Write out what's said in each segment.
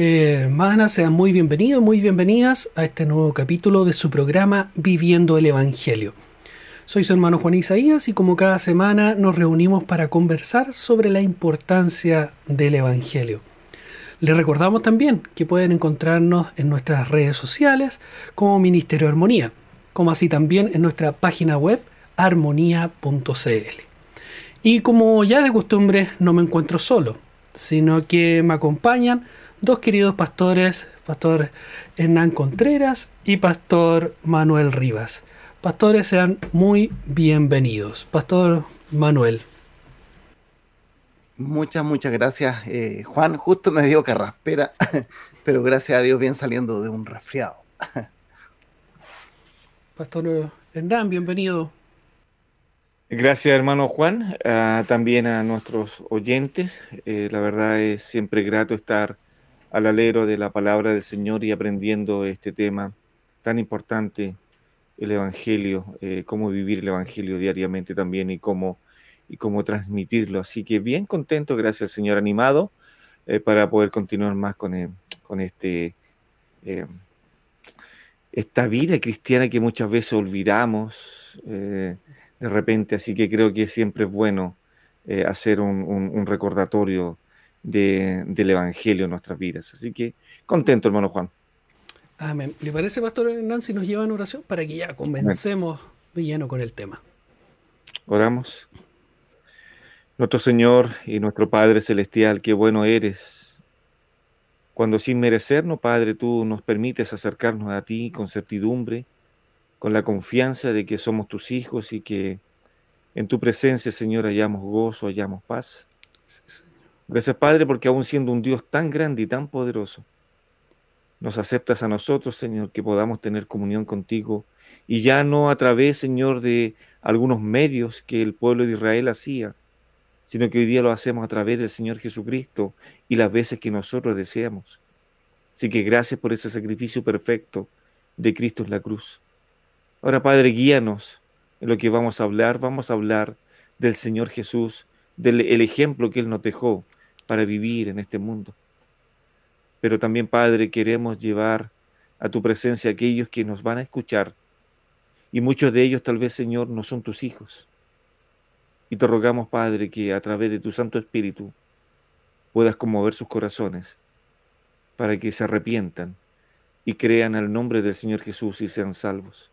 eh, sean muy bienvenidos, muy bienvenidas a este nuevo capítulo de su programa Viviendo el Evangelio. Soy su hermano Juan Isaías y como cada semana nos reunimos para conversar sobre la importancia del Evangelio. Les recordamos también que pueden encontrarnos en nuestras redes sociales como Ministerio Armonía, como así también en nuestra página web armonía.cl. Y como ya de costumbre no me encuentro solo, sino que me acompañan dos queridos pastores, Pastor Hernán Contreras y Pastor Manuel Rivas. Pastores, sean muy bienvenidos. Pastor Manuel. Muchas, muchas gracias, eh, Juan. Justo me dio carraspera, pero gracias a Dios bien saliendo de un resfriado. Pastor Hernán, bienvenido. Gracias, hermano Juan, también a nuestros oyentes. Eh, la verdad es siempre grato estar al alero de la palabra del Señor y aprendiendo este tema tan importante, el Evangelio, eh, cómo vivir el Evangelio diariamente también y cómo, y cómo transmitirlo. Así que bien contento, gracias Señor, animado eh, para poder continuar más con, con este, esta vida cristiana que muchas veces olvidamos de repente, así que creo que siempre es bueno eh, hacer un, recordatorio del Evangelio en nuestras vidas. Así que contento, hermano Juan. Amén. ¿Le parece, Pastor Hernán, si nos lleva en oración para que ya comencemos de lleno con el tema? Oramos. Nuestro Señor y nuestro Padre Celestial, qué bueno eres. Cuando sin merecernos, Padre, tú nos permites acercarnos a ti con certidumbre con la confianza de que somos tus hijos y que en tu presencia, Señor, hallamos gozo, hallamos paz. Gracias, Padre, porque aún siendo un Dios tan grande y tan poderoso, nos aceptas a nosotros, Señor, que podamos tener comunión contigo y ya no a través, Señor, de algunos medios que el pueblo de Israel hacía, sino que hoy día lo hacemos a través del Señor Jesucristo y las veces que nosotros deseamos. Así que gracias por ese sacrificio perfecto de Cristo en la cruz. Ahora, Padre, guíanos en lo que vamos a hablar. Vamos a hablar del Señor Jesús, del el ejemplo que Él nos dejó para vivir en este mundo. Pero también, Padre, queremos llevar a tu presencia a aquellos que nos van a escuchar. Y muchos de ellos, tal vez, Señor, no son tus hijos. Y te rogamos, Padre, que a través de tu Santo Espíritu puedas conmover sus corazones para que se arrepientan y crean al nombre del Señor Jesús y sean salvos.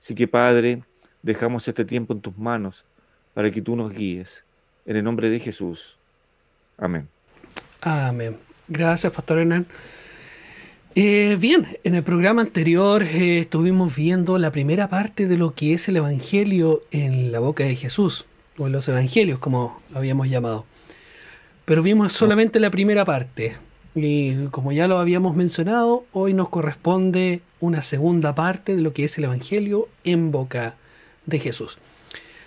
Así que Padre, dejamos este tiempo en tus manos para que tú nos guíes. En el nombre de Jesús. Amén. Amén. Gracias, Pastor Hernán. Eh, bien, en el programa anterior eh, estuvimos viendo la primera parte de lo que es el Evangelio en la boca de Jesús, o en los Evangelios, como lo habíamos llamado. Pero vimos solamente la primera parte. Y como ya lo habíamos mencionado, hoy nos corresponde una segunda parte de lo que es el Evangelio en boca de Jesús.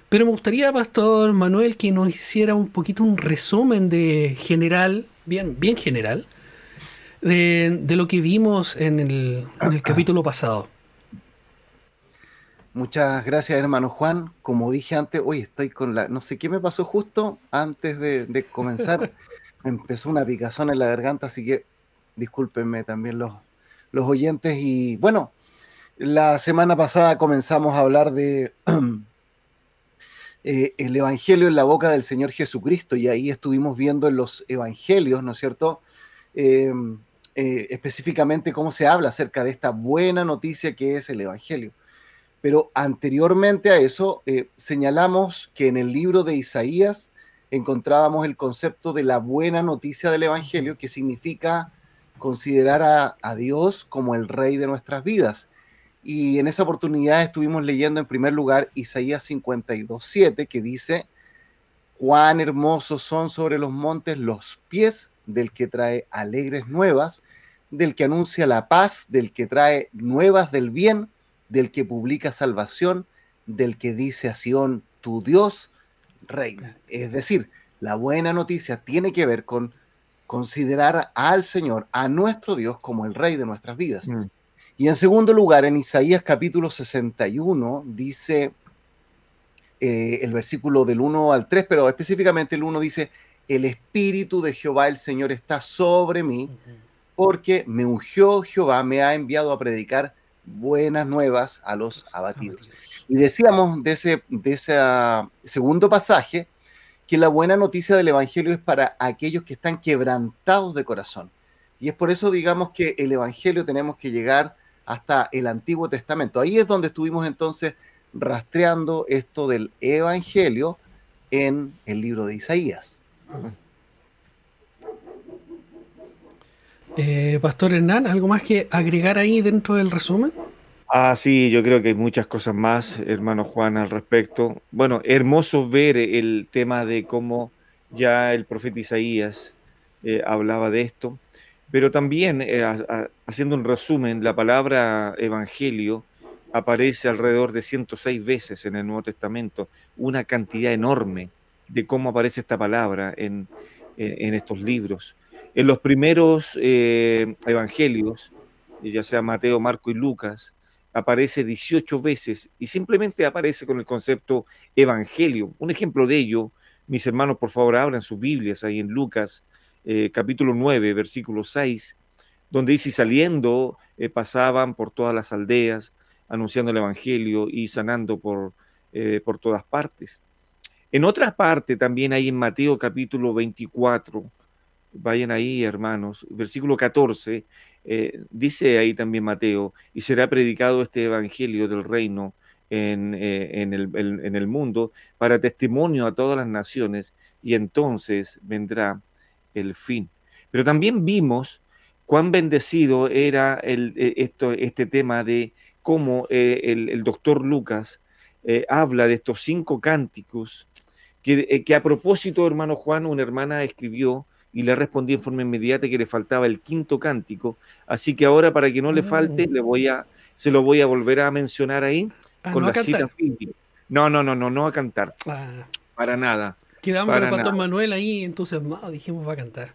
Pero me gustaría, Pastor Manuel, que nos hiciera un poquito un resumen de general, bien, bien general, de, lo que vimos en el, capítulo pasado. Muchas gracias, hermano Juan. Como dije antes, hoy estoy con la. No sé qué me pasó justo antes de, de comenzar. empezó una picazón en la garganta, así que discúlpenme también los, los oyentes. Y bueno, la semana pasada comenzamos a hablar de eh, el Evangelio en la boca del Señor Jesucristo y ahí estuvimos viendo en los Evangelios, ¿no es cierto? Em, eh, específicamente cómo se habla acerca de esta buena noticia que es el Evangelio. Pero anteriormente a eso, eh, señalamos que en el libro de Isaías encontrábamos el concepto de la buena noticia del Evangelio, que significa considerar a, Dios como el rey de nuestras vidas. Y en esa oportunidad estuvimos leyendo en primer lugar Isaías 52.7, que dice, cuán hermosos son sobre los montes los pies del que trae alegres nuevas, del que anuncia la paz, del que trae nuevas del bien, del que publica salvación, del que dice a Sión, tu Dios reina. Es decir, la buena noticia tiene que ver con considerar al Señor, a nuestro Dios, como el rey de nuestras vidas. Mm. Y en segundo lugar, en Isaías capítulo 61 dice eh, el versículo del 1 al 3, pero específicamente el 1 dice, el Espíritu de Jehová el Señor está sobre mí, porque me ungió Jehová, me ha enviado a predicar buenas nuevas a los abatidos. Y decíamos de ese, de ese segundo pasaje que la buena noticia del Evangelio es para aquellos que están quebrantados de corazón. Y es por eso, digamos, que el Evangelio tenemos que llegar hasta el Antiguo Testamento. Ahí es donde estuvimos entonces rastreando esto del Evangelio en el libro de Isaías. Eh, Pastor Hernán, ¿algo más que agregar ahí dentro del resumen? Ah, sí, yo creo que hay muchas cosas más, hermano Juan, al respecto. Bueno, hermoso ver el tema de cómo ya el profeta Isaías eh, hablaba de esto, pero también, eh, haciendo un resumen, la palabra evangelio aparece alrededor de 106 veces en el Nuevo Testamento, una cantidad enorme de cómo aparece esta palabra en, en estos libros. En los primeros eh, evangelios, ya sea Mateo, Marco y Lucas, aparece 18 veces y simplemente aparece con el concepto evangelio. Un ejemplo de ello, mis hermanos, por favor, abran sus Biblias ahí en Lucas eh, capítulo 9, versículo 6, donde dice, saliendo, eh, pasaban por todas las aldeas, anunciando el evangelio y sanando por, por todas partes. En otra parte también hay en Mateo capítulo 24, Vayan ahí, hermanos. Versículo 14, eh, dice ahí también Mateo, y será predicado este evangelio del reino en, eh, en, el, en, el, mundo para testimonio a todas las naciones, y entonces vendrá el fin. Pero también vimos cuán bendecido era el, eh, esto, este tema de cómo el, el, doctor Lucas habla de estos cinco cánticos, que, que a propósito, hermano Juan, una hermana escribió, y le respondí en forma inmediata que le faltaba el quinto cántico. Así que ahora, para que no le falte, mm. le voy a, se lo voy a volver a mencionar ahí ah, con la cita No, no, no, no, no a cantar. Ah. Para nada. Quedamos con el pastor Manuel ahí entusiasmado, dijimos va a cantar.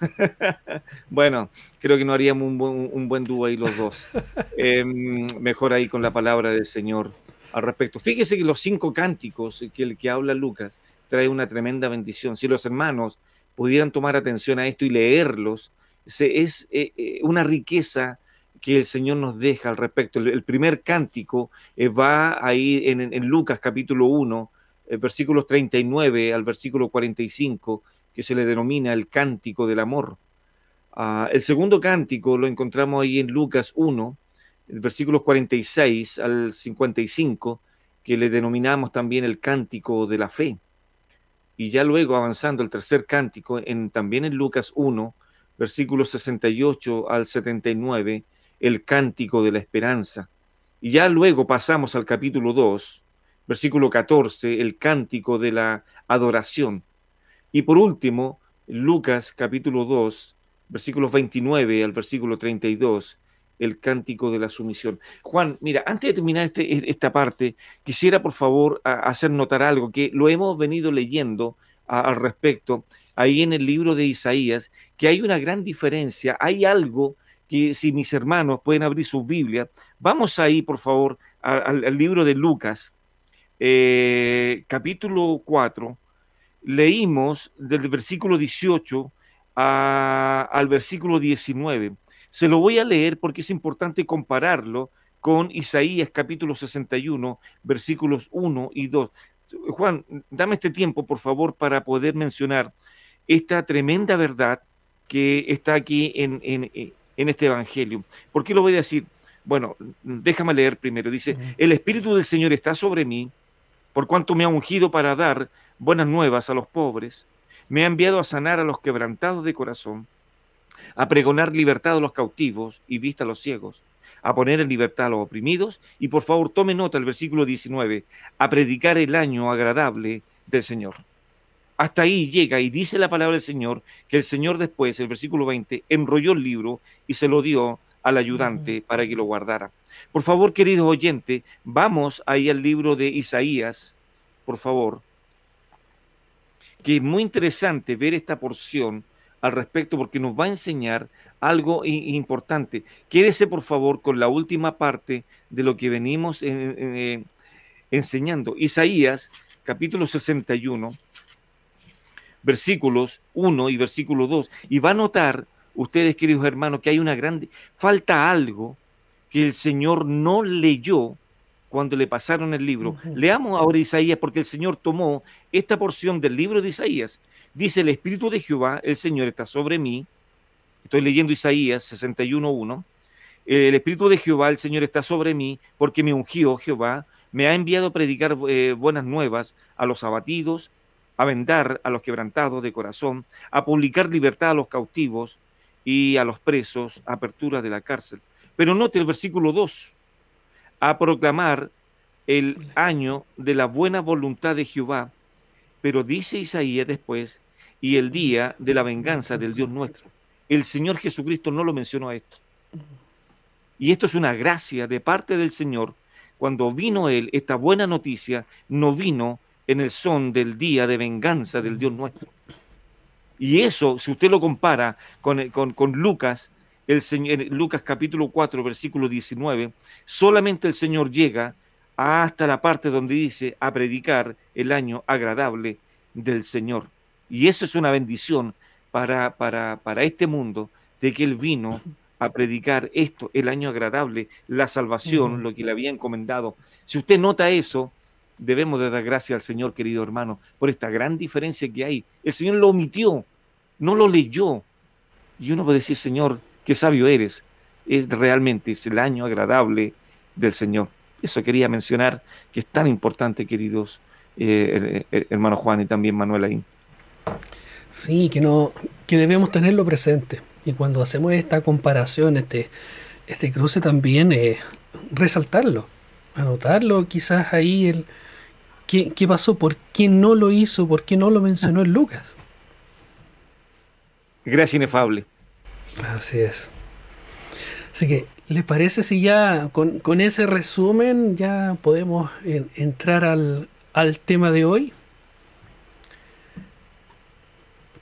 bueno, creo que no haríamos un buen, un buen dúo ahí los dos. Em, mejor ahí con la palabra del Señor al respecto. Fíjese que los cinco cánticos que el que habla Lucas trae una tremenda bendición. Si los hermanos pudieran tomar atención a esto y leerlos, es eh, eh, una riqueza que el Señor nos deja al respecto. El, primer cántico eh, va ahí en, Lucas capítulo 1, versículos 39 al versículo 45, que se le denomina el cántico del amor. Ah, el segundo cántico lo encontramos ahí en Lucas 1, versículos 46 al 55, que le denominamos también el cántico de la fe y ya luego avanzando el tercer cántico, en, también en Lucas 1, versículos 68 al 79, el cántico de la esperanza. Y ya luego pasamos al capítulo 2, versículo 14, el cántico de la adoración. Y por último, Lucas capítulo 2, versículos 29 al versículo 32, el cántico de la sumisión. Juan, mira, antes de terminar este, esta parte, quisiera por favor hacer notar algo que lo hemos venido leyendo al respecto ahí en el libro de Isaías, que hay una gran diferencia, hay algo que si mis hermanos pueden abrir sus Biblia, vamos ahí por favor al, libro de Lucas, eh, capítulo 4, leímos del versículo 18 al versículo 19. Se lo voy a leer porque es importante compararlo con Isaías capítulo 61, versículos 1 y 2. Juan, dame este tiempo, por favor, para poder mencionar esta tremenda verdad que está aquí en, este Evangelio. ¿Por qué lo voy a decir? Bueno, déjame leer primero. Dice, el Espíritu del Señor está sobre mí, por cuanto me ha ungido para dar buenas nuevas a los pobres, me ha enviado a sanar a los quebrantados de corazón, a pregonar libertad a los cautivos y vista a los ciegos, a poner en libertad a los oprimidos y por favor tome nota el versículo 19, a predicar el año agradable del Señor. Hasta ahí llega y dice la palabra del Señor que el Señor después, el versículo 20, enrolló el libro y se lo dio al ayudante para que lo guardara. Por favor, queridos oyentes, vamos ahí al libro de Isaías, por favor, que es muy interesante ver esta porción al respecto porque nos va a enseñar algo importante. Quédese, por favor, con la última parte de lo que venimos eh, enseñando. Isaías, capítulo 61 versículos 1 y versículo 2. Y va a notar, ustedes queridos hermanos, que hay una grande, falta algo que el Señor no leyó cuando le pasaron el libro. Leamos ahora Isaías porque el Señor tomó esta porción del libro de Isaías. Dice, el Espíritu de Jehová, el Señor está sobre mí. Estoy leyendo Isaías 61.1. El Espíritu de Jehová, el Señor está sobre mí porque me ungió Jehová, me ha enviado a predicar eh, buenas nuevas a los abatidos, a vendar a los quebrantados de corazón, a publicar libertad a los cautivos y a los presos, apertura de la cárcel. Pero note el versículo 2, a proclamar el año de la buena voluntad de Jehová, pero dice Isaías después, y el día de la venganza del Dios nuestro. El Señor Jesucristo no lo mencionó a esto. Y esto es una gracia de parte del Señor. Cuando vino Él, esta buena noticia no vino en el son del día de venganza del Dios nuestro. Y eso, si usted lo compara con, con, Lucas, el Señor, Lucas capítulo 4, versículo 19, solamente el Señor llega hasta la parte donde dice a predicar el año agradable del Señor. Y eso es una bendición para, para, para este mundo, de que Él vino a predicar esto, el año agradable, la salvación, lo que le había encomendado. Si usted nota eso, debemos de dar gracias al Señor, querido hermano, por esta gran diferencia que hay. El Señor lo omitió, no lo leyó. Y uno puede decir, Señor, qué sabio eres. Es realmente es el año agradable del Señor. Eso quería mencionar, que es tan importante, queridos eh, hermano Juan y también Manuel ahí. Sí, que, no, que debemos tenerlo presente. Y cuando hacemos esta comparación, este, este cruce también, eh, resaltarlo, anotarlo, quizás ahí el, ¿Qué, pasó? ¿Por qué no lo hizo? ¿Por qué no lo mencionó en Lucas? Gracia inefable. Así es. Así que, ¿les parece si ya con, ese resumen ya podemos entrar al, tema de hoy?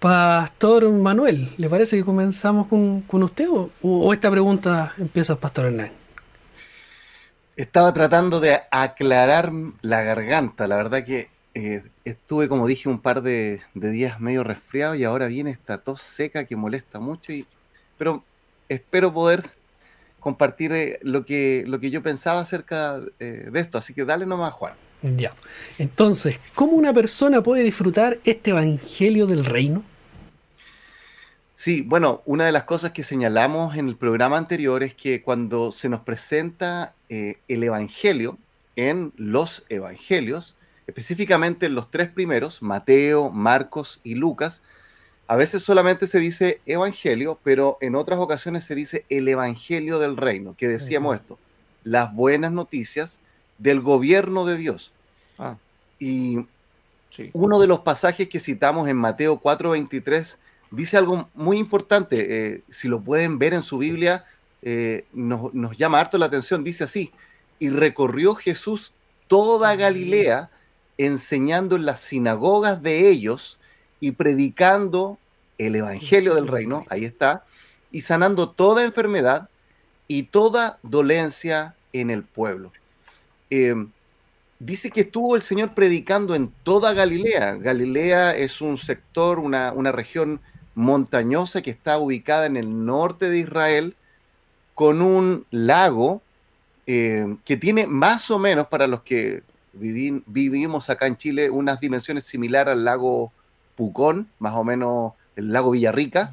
Pastor Manuel, ¿le parece que comenzamos con, usted o, o, esta pregunta empieza Pastor Hernán? Estaba tratando de aclarar la garganta. La verdad que eh, estuve, como dije, un par de, días medio resfriado y ahora viene esta tos seca que molesta mucho. Y, pero espero poder compartir eh, lo, que, lo que yo pensaba acerca eh, de esto. Así que dale nomás, Juan. Ya. Entonces, ¿cómo una persona puede disfrutar este evangelio del reino? Sí, bueno, una de las cosas que señalamos en el programa anterior es que cuando se nos presenta eh, el Evangelio en los Evangelios, específicamente en los tres primeros, Mateo, Marcos y Lucas, a veces solamente se dice Evangelio, pero en otras ocasiones se dice el Evangelio del Reino, que decíamos esto, las buenas noticias del gobierno de Dios. Ah. Y uno de los pasajes que citamos en Mateo 4:23 dice algo muy importante. Eh, si lo pueden ver en su Biblia, eh, nos, llama harto la atención. Dice así, y recorrió Jesús toda Galilea, enseñando en las sinagogas de ellos y predicando el Evangelio del Reino, ahí está, y sanando toda enfermedad y toda dolencia en el pueblo. Em, dice que estuvo el Señor predicando en toda Galilea. Galilea es un sector, una, una región montañosa que está ubicada en el norte de Israel, con un lago eh, que tiene más o menos, para los que vivimos acá en Chile, unas dimensiones similares al lago Pucón, más o menos el lago Villarrica.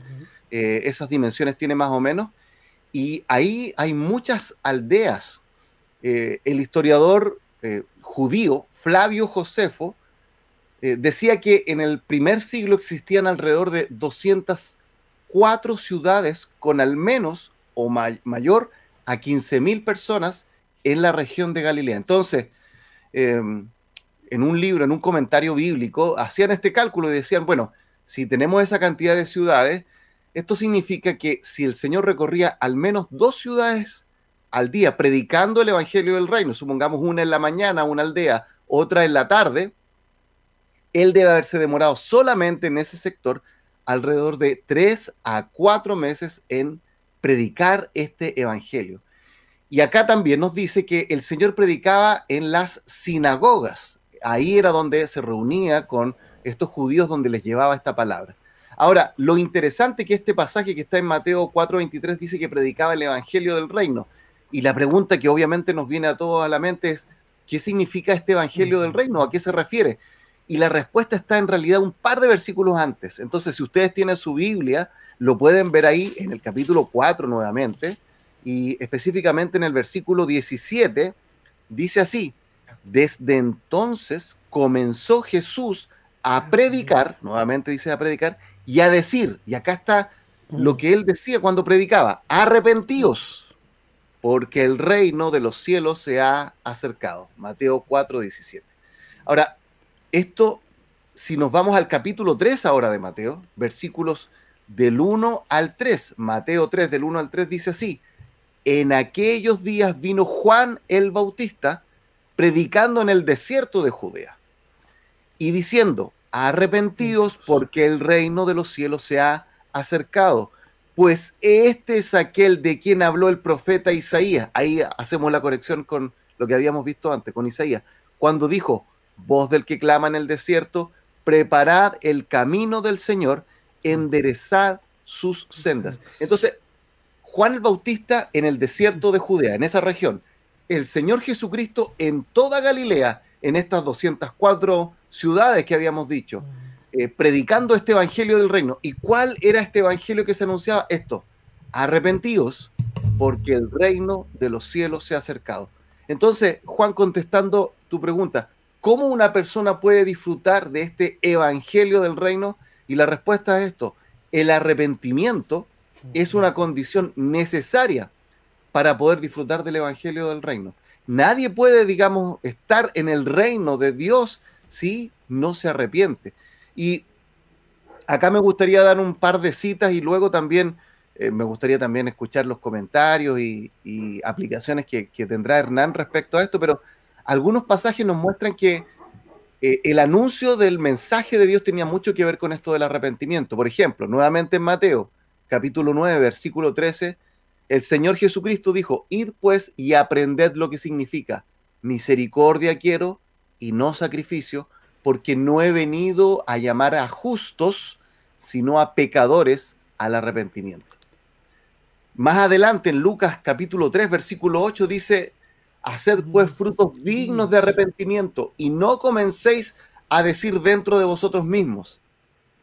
Eh, esas dimensiones tiene más o menos. Y ahí hay muchas aldeas. Eh, el historiador judío Flavio Josefo eh, decía que en el primer siglo existían alrededor de 204 ciudades con al menos o mayor a 15.000 personas en la región de Galilea. Entonces, em, en un libro, en un comentario bíblico, hacían este cálculo y decían, bueno, si tenemos esa cantidad de ciudades, esto significa que si el Señor recorría al menos dos ciudades al día predicando el Evangelio del Reino, supongamos una en la mañana, una aldea, otra en la tarde, él debe haberse demorado solamente en ese sector alrededor de tres a cuatro meses en predicar este Evangelio. Y acá también nos dice que el Señor predicaba en las sinagogas. Ahí era donde se reunía con estos judíos donde les llevaba esta palabra. Ahora, lo interesante que este pasaje que está en Mateo 4:23 dice que predicaba el Evangelio del Reino. Y la pregunta que obviamente nos viene a todos a la mente es, ¿qué significa este Evangelio del Reino? ¿A qué se refiere? Y la respuesta está en realidad un par de versículos antes. Entonces, si ustedes tienen su Biblia, lo pueden ver ahí en el capítulo 4 nuevamente, y específicamente en el versículo 17, dice así, desde entonces comenzó Jesús a predicar, nuevamente dice a predicar, y a decir, y acá está lo que él decía cuando predicaba, arrepentíos, porque el reino de los cielos se ha acercado. Mateo 4, 17. Ahora, esto, si nos vamos al capítulo 3 ahora de Mateo, versículos del 1 al 3, Mateo 3 del 1 al 3 dice así, en aquellos días vino Juan el Bautista predicando en el desierto de Judea y diciendo, arrepentidos porque el reino de los cielos se ha acercado pues este es aquel de quien habló el profeta Isaías. Ahí hacemos la conexión con lo que habíamos visto antes, con Isaías, cuando dijo, voz del que clama en el desierto, preparad el camino del Señor, enderezad sus sendas. Entonces, Juan el Bautista en el desierto de Judea, en esa región, el Señor Jesucristo en toda Galilea, en estas 204 ciudades que habíamos dicho, eh, predicando este evangelio del reino. ¿Y cuál era este evangelio que se anunciaba? Esto, arrepentidos porque el reino de los cielos se ha acercado. Entonces, Juan, contestando tu pregunta, ¿cómo una persona puede disfrutar de este evangelio del reino? Y la respuesta es esto, el arrepentimiento es una condición necesaria para poder disfrutar del evangelio del reino. Nadie puede, digamos, estar en el reino de Dios si no se arrepiente. Y acá me gustaría dar un par de citas y luego también eh, me gustaría también escuchar los comentarios y, aplicaciones que, tendrá Hernán respecto a esto, pero algunos pasajes nos muestran que eh, el anuncio del mensaje de Dios tenía mucho que ver con esto del arrepentimiento. Por ejemplo, nuevamente en Mateo, capítulo 9, versículo 13, el Señor Jesucristo dijo, id pues y aprended lo que significa, misericordia quiero y no sacrificio, porque no he venido a llamar a justos, sino a pecadores al arrepentimiento. Más adelante en Lucas capítulo 3, versículo 8 dice, haced pues frutos dignos de arrepentimiento y no comencéis a decir dentro de vosotros mismos,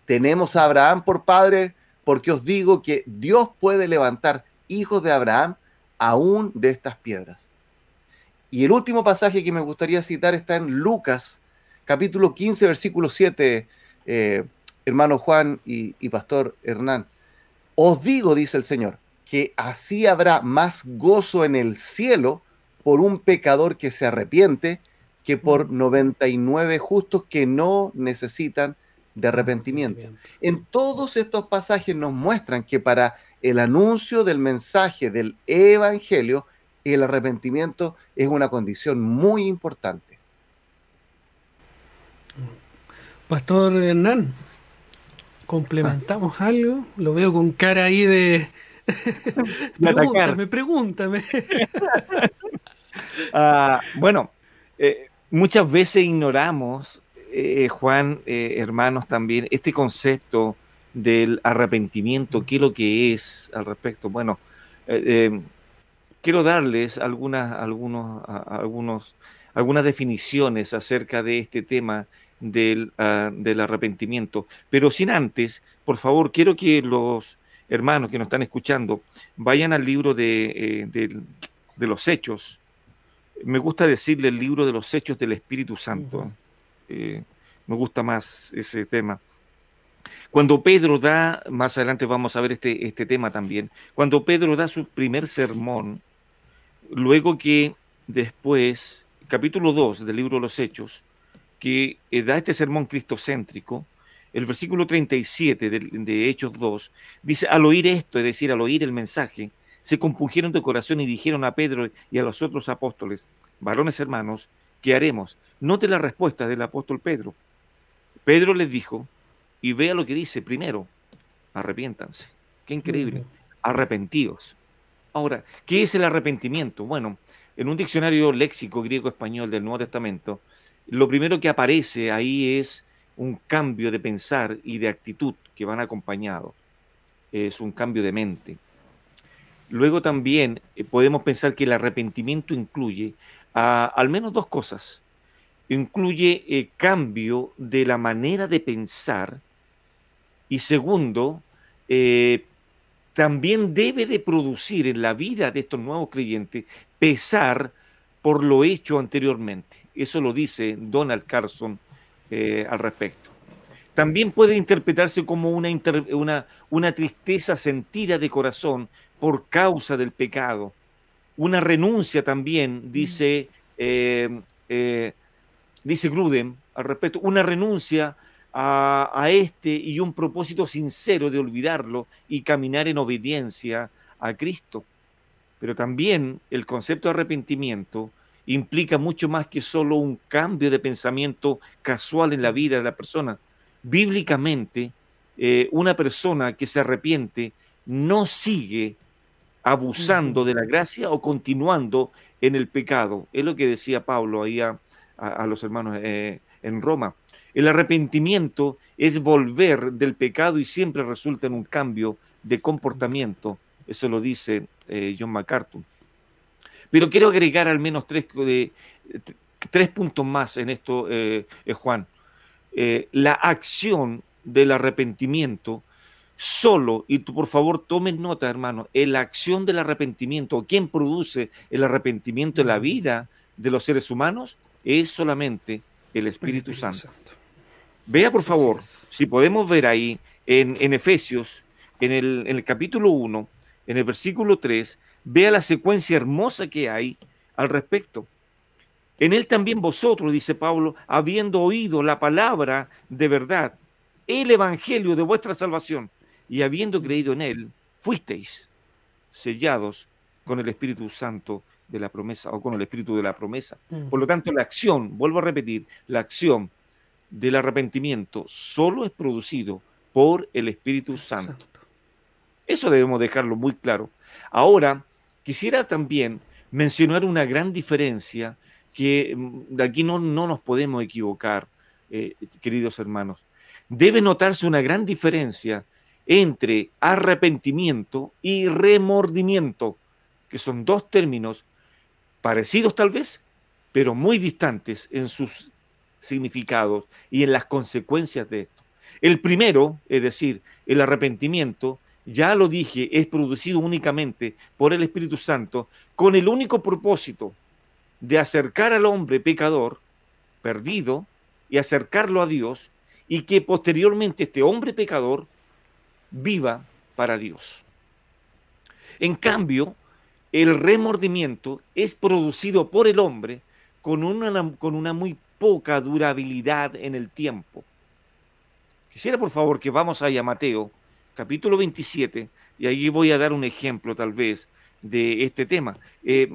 tenemos a Abraham por padre, porque os digo que Dios puede levantar hijos de Abraham aún de estas piedras. Y el último pasaje que me gustaría citar está en Lucas capítulo 15, versículo 7, eh, hermano Juan y, y pastor Hernán. Os digo, dice el Señor, que así habrá más gozo en el cielo por un pecador que se arrepiente que por 99 justos que no necesitan de arrepentimiento. En todos estos pasajes nos muestran que para el anuncio del mensaje del Evangelio, el arrepentimiento es una condición muy importante. Pastor Hernán, complementamos algo. Lo veo con cara ahí de. pregúntame, pregúntame. Ah, bueno, eh, muchas veces ignoramos, eh, Juan, eh, hermanos también, este concepto del arrepentimiento, qué es lo que es al respecto. Bueno, quiero darles algunas, algunos, algunos, algunas definiciones acerca de este tema del, ah, del, arrepentimiento. Pero sin antes, por favor, quiero que los hermanos que nos están escuchando vayan al libro de, eh, de, los hechos. Me gusta decirle el libro de los hechos del Espíritu Santo. Eh, me gusta más ese tema. Cuando Pedro da, más adelante vamos a ver este, este tema también, cuando Pedro da su primer sermón, luego que después, capítulo 2 del libro de los Hechos, que eh, da este sermón cristocéntrico, el versículo 37 de, de, Hechos 2, dice, al oír esto, es decir, al oír el mensaje, se compungieron de corazón y dijeron a Pedro y a los otros apóstoles, varones hermanos, ¿qué haremos? Note la respuesta del apóstol Pedro. Pedro les dijo, y vea lo que dice primero, arrepiéntanse. Qué increíble. Arrepentidos. Ahora, ¿qué es el arrepentimiento? Bueno, en un diccionario léxico griego-español del Nuevo Testamento, lo primero que aparece ahí es un cambio de pensar y de actitud que van acompañados. Es un cambio de mente. Luego también eh, podemos pensar que el arrepentimiento incluye al menos dos cosas. Incluye eh, cambio de la manera de pensar y segundo, eh, también debe de producir en la vida de estos nuevos creyentes pesar por lo hecho anteriormente. Eso lo dice Donald Carson eh, al respecto. También puede interpretarse como una, una, una tristeza sentida de corazón por causa del pecado. Una renuncia también, dice, eh, dice Gruden al respecto, una renuncia a, este y un propósito sincero de olvidarlo y caminar en obediencia a Cristo. Pero también el concepto de arrepentimiento implica mucho más que solo un cambio de pensamiento casual en la vida de la persona. Bíblicamente, eh, una persona que se arrepiente no sigue abusando de la gracia o continuando en el pecado. Es lo que decía Pablo ahí a, los hermanos eh, en Roma. El arrepentimiento es volver del pecado y siempre resulta en un cambio de comportamiento. Eso lo dice eh, John MacArthur. Pero quiero agregar al menos tres, tres puntos más en esto, eh, eh, Juan. la acción del arrepentimiento solo, y tú por favor tomen nota, hermano, la acción del arrepentimiento, ¿quién produce el arrepentimiento en la vida de los seres humanos? Es solamente el Espíritu, Santo. Vea por favor, si podemos ver ahí en, Efesios, en el, en el capítulo 1, en el versículo 3, vea la secuencia hermosa que hay al respecto. En él también vosotros, dice Pablo, habiendo oído la palabra de verdad, el evangelio de vuestra salvación, y habiendo creído en él, fuisteis sellados con el Espíritu Santo de la promesa o con el Espíritu de la promesa. Mm. Por lo tanto, la acción, vuelvo a repetir, la acción del arrepentimiento solo es producido por el Espíritu Santo. Eso debemos dejarlo muy claro. Ahora, quisiera también mencionar una gran diferencia que mm, de aquí no, no nos podemos equivocar, eh, queridos hermanos. Debe notarse una gran diferencia entre arrepentimiento y remordimiento, que son dos términos parecidos tal vez, pero muy distantes en sus significados y en las consecuencias de esto. El primero, es decir, el arrepentimiento, ya lo dije, es producido únicamente por el Espíritu Santo con el único propósito de acercar al hombre pecador, perdido, y acercarlo a Dios, y que posteriormente este hombre pecador viva para Dios. En cambio, el remordimiento es producido por el hombre con una, con una muy poca durabilidad en el tiempo. Quisiera por favor que vamos a Mateo, capítulo 27, y ahí voy a dar un ejemplo tal vez de este tema. Eh,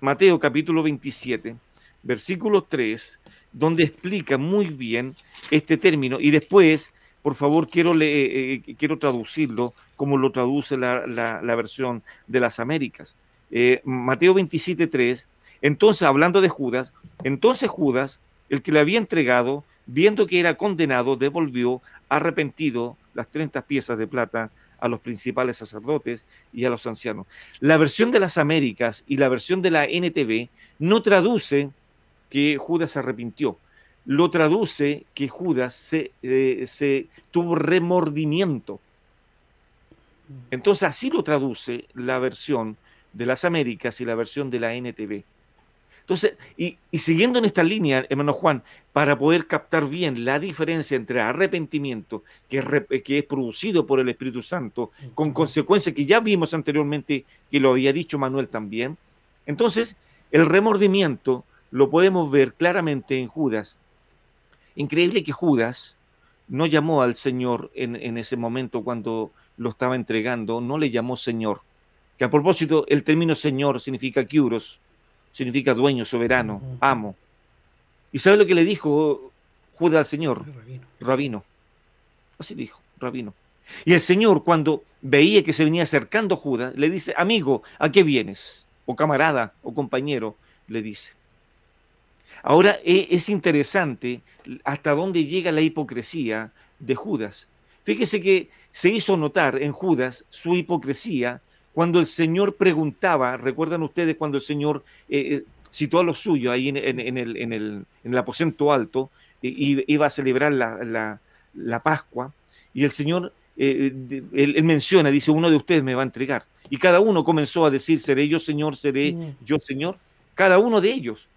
Mateo capítulo 27, versículo 3, donde explica muy bien este término y después, por favor, quiero, le, eh, quiero traducirlo como lo traduce la, la, versión de las Américas. Eh, Mateo 27, 3, entonces hablando de Judas, entonces Judas, el que le había entregado, viendo que era condenado, devolvió arrepentido las 30 piezas de plata a los principales sacerdotes y a los ancianos. La versión de las Américas y la versión de la NTV no traduce que Judas se arrepintió, lo traduce que Judas se, eh, se tuvo remordimiento. Entonces así lo traduce la versión de las Américas y la versión de la NTV. Entonces, y, siguiendo en esta línea, hermano Juan, para poder captar bien la diferencia entre arrepentimiento, que es, que es producido por el Espíritu Santo, con consecuencias que ya vimos anteriormente, que lo había dicho Manuel también, entonces el remordimiento lo podemos ver claramente en Judas, Increíble que Judas no llamó al Señor en, en ese momento cuando lo estaba entregando, no le llamó Señor. Que a propósito, el término Señor significa kiuros, significa dueño, soberano, amo. ¿Y sabe lo que le dijo Judas al Señor? Rabino. rabino. Así dijo, rabino. Y el Señor, cuando veía que se venía acercando Judas, le dice, amigo, ¿a qué vienes? O camarada, o compañero, le dice. Ahora e, es interesante hasta dónde llega la hipocresía de Judas. Fíjese que se hizo notar en Judas su hipocresía cuando el Señor preguntaba, recuerdan ustedes cuando el Señor eh, eh, citó a los suyos ahí en, el, aposento alto, y iba a celebrar la, Pascua, y el Señor, eh, él, menciona, dice, uno de ustedes me va a entregar. Y cada uno comenzó a decir, seré yo Señor, seré mm. yo Señor, cada uno de ellos.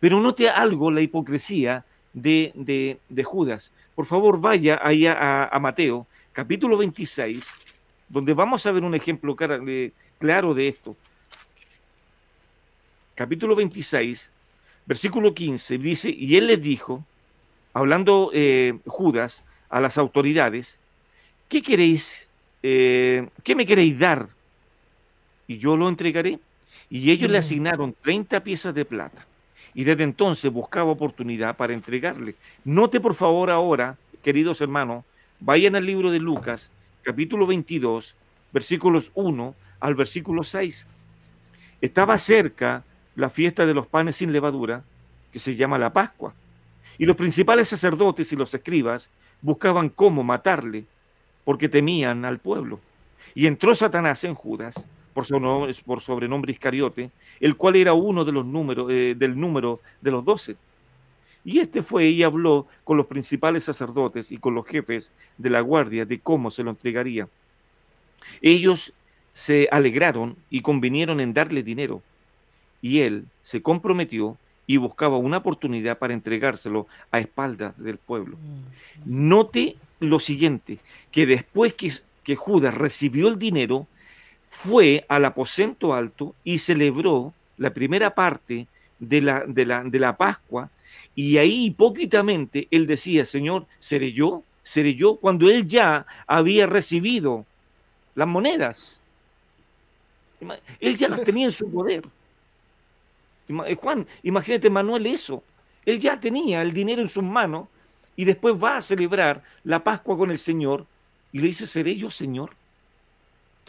Pero note algo, la hipocresía de, Judas. Por favor, vaya ahí a Mateo, capítulo 26, donde vamos a ver un ejemplo claro de esto. Capítulo 26, versículo 15, dice, y él les dijo, hablando eh, Judas a las autoridades, ¿qué queréis? Eh, ¿Qué me queréis dar? Y yo lo entregaré. Y ellos le mm. asignaron 30 piezas de plata. Y desde entonces buscaba oportunidad para entregarle. Note por favor ahora, queridos hermanos, vayan al libro de Lucas, capítulo 22, versículos 1 al versículo 6. Estaba cerca la fiesta de los panes sin levadura, que se llama la Pascua, y los principales sacerdotes y los escribas buscaban cómo matarle, porque temían al pueblo. Y entró Satanás en Judas, por, por sobrenombre Iscariote, el cual era uno de los números, eh, del número de los doce. Y este fue y habló con los principales sacerdotes y con los jefes de la guardia de cómo se lo entregaría. Ellos se alegraron y convinieron en darle dinero. Y él se comprometió y buscaba una oportunidad para entregárselo a espaldas del pueblo. Mm. Note lo siguiente, que después que, que Judas recibió el dinero, fue al aposento alto y celebró la primera parte de la, de la, de la Pascua y ahí hipócritamente él decía, Señor, ¿seré yo? ¿Seré yo? Cuando él ya había recibido las monedas. Él ya las tenía en su poder. Eh, Juan, imagínate Manuel eso. Él ya tenía el dinero en sus manos y después va a celebrar la Pascua con el Señor y le dice, ¿seré yo Señor?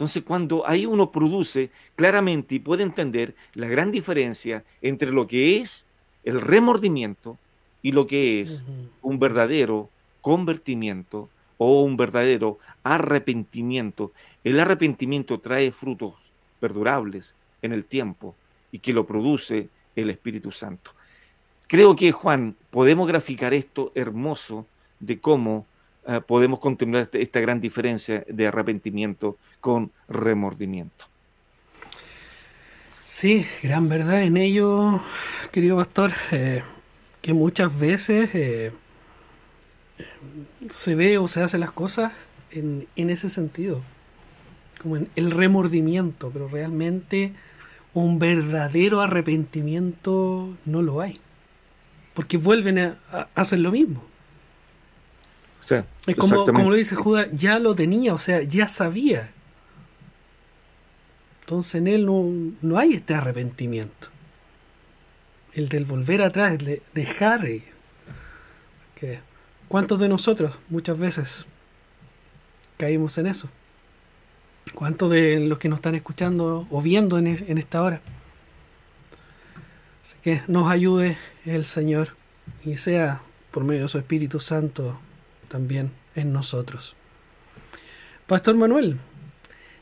Entonces, cuando ahí uno produce claramente y puede entender la gran diferencia entre lo que es el remordimiento y lo que es un verdadero convertimiento o un verdadero arrepentimiento. El arrepentimiento trae frutos perdurables en el tiempo y que lo produce el Espíritu Santo. Creo que, Juan, podemos graficar esto hermoso de cómo eh, podemos contemplar este, esta gran diferencia de arrepentimiento con remordimiento. Sí, gran verdad en ello, querido pastor, eh, que muchas veces eh, se ve o se hacen las cosas en, en, ese sentido, como en el remordimiento, pero realmente un verdadero arrepentimiento no lo hay, porque vuelven a, hacer lo mismo. Es como, como lo dice Judas, ya lo tenía, o sea, ya sabía entonces en él no, hay este arrepentimiento. El del volver atrás, el de dejar. Que, ¿Cuántos de nosotros muchas veces caímos en eso? ¿Cuántos de los que nos están escuchando o viendo en, en esta hora? Así que nos ayude el Señor y sea por medio de su Espíritu Santo también en nosotros. Pastor Manuel,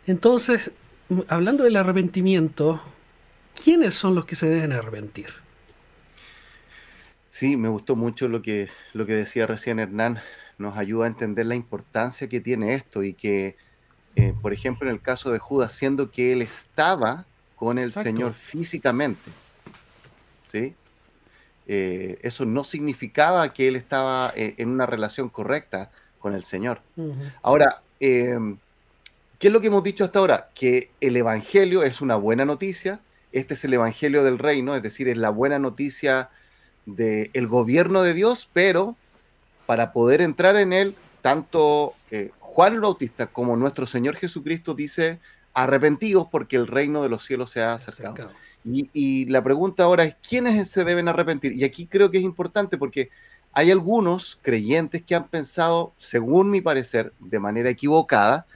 entonces hablando del arrepentimiento, ¿quiénes son los que se deben arrepentir? Sí, me gustó mucho lo que, lo que decía recién Hernán. Nos ayuda a entender la importancia que tiene esto y que, eh, por ejemplo, en el caso de Judas, siendo que él estaba con el Señor físicamente, ¿sí? Eh, eso no significaba que él estaba eh, en una relación correcta con el Señor. Ahora, ¿Qué es lo que hemos dicho hasta ahora? Que el Evangelio es una buena noticia, este es el Evangelio del reino, es decir, es la buena noticia del gobierno de Dios, pero para poder entrar en él, tanto eh, Juan el Bautista como nuestro Señor Jesucristo dice, arrepentidos porque el reino de los cielos se ha acercado. Y, la pregunta ahora es, ¿quiénes se deben arrepentir? Y aquí creo que es importante porque hay algunos creyentes que han pensado, según mi parecer, de manera equivocada,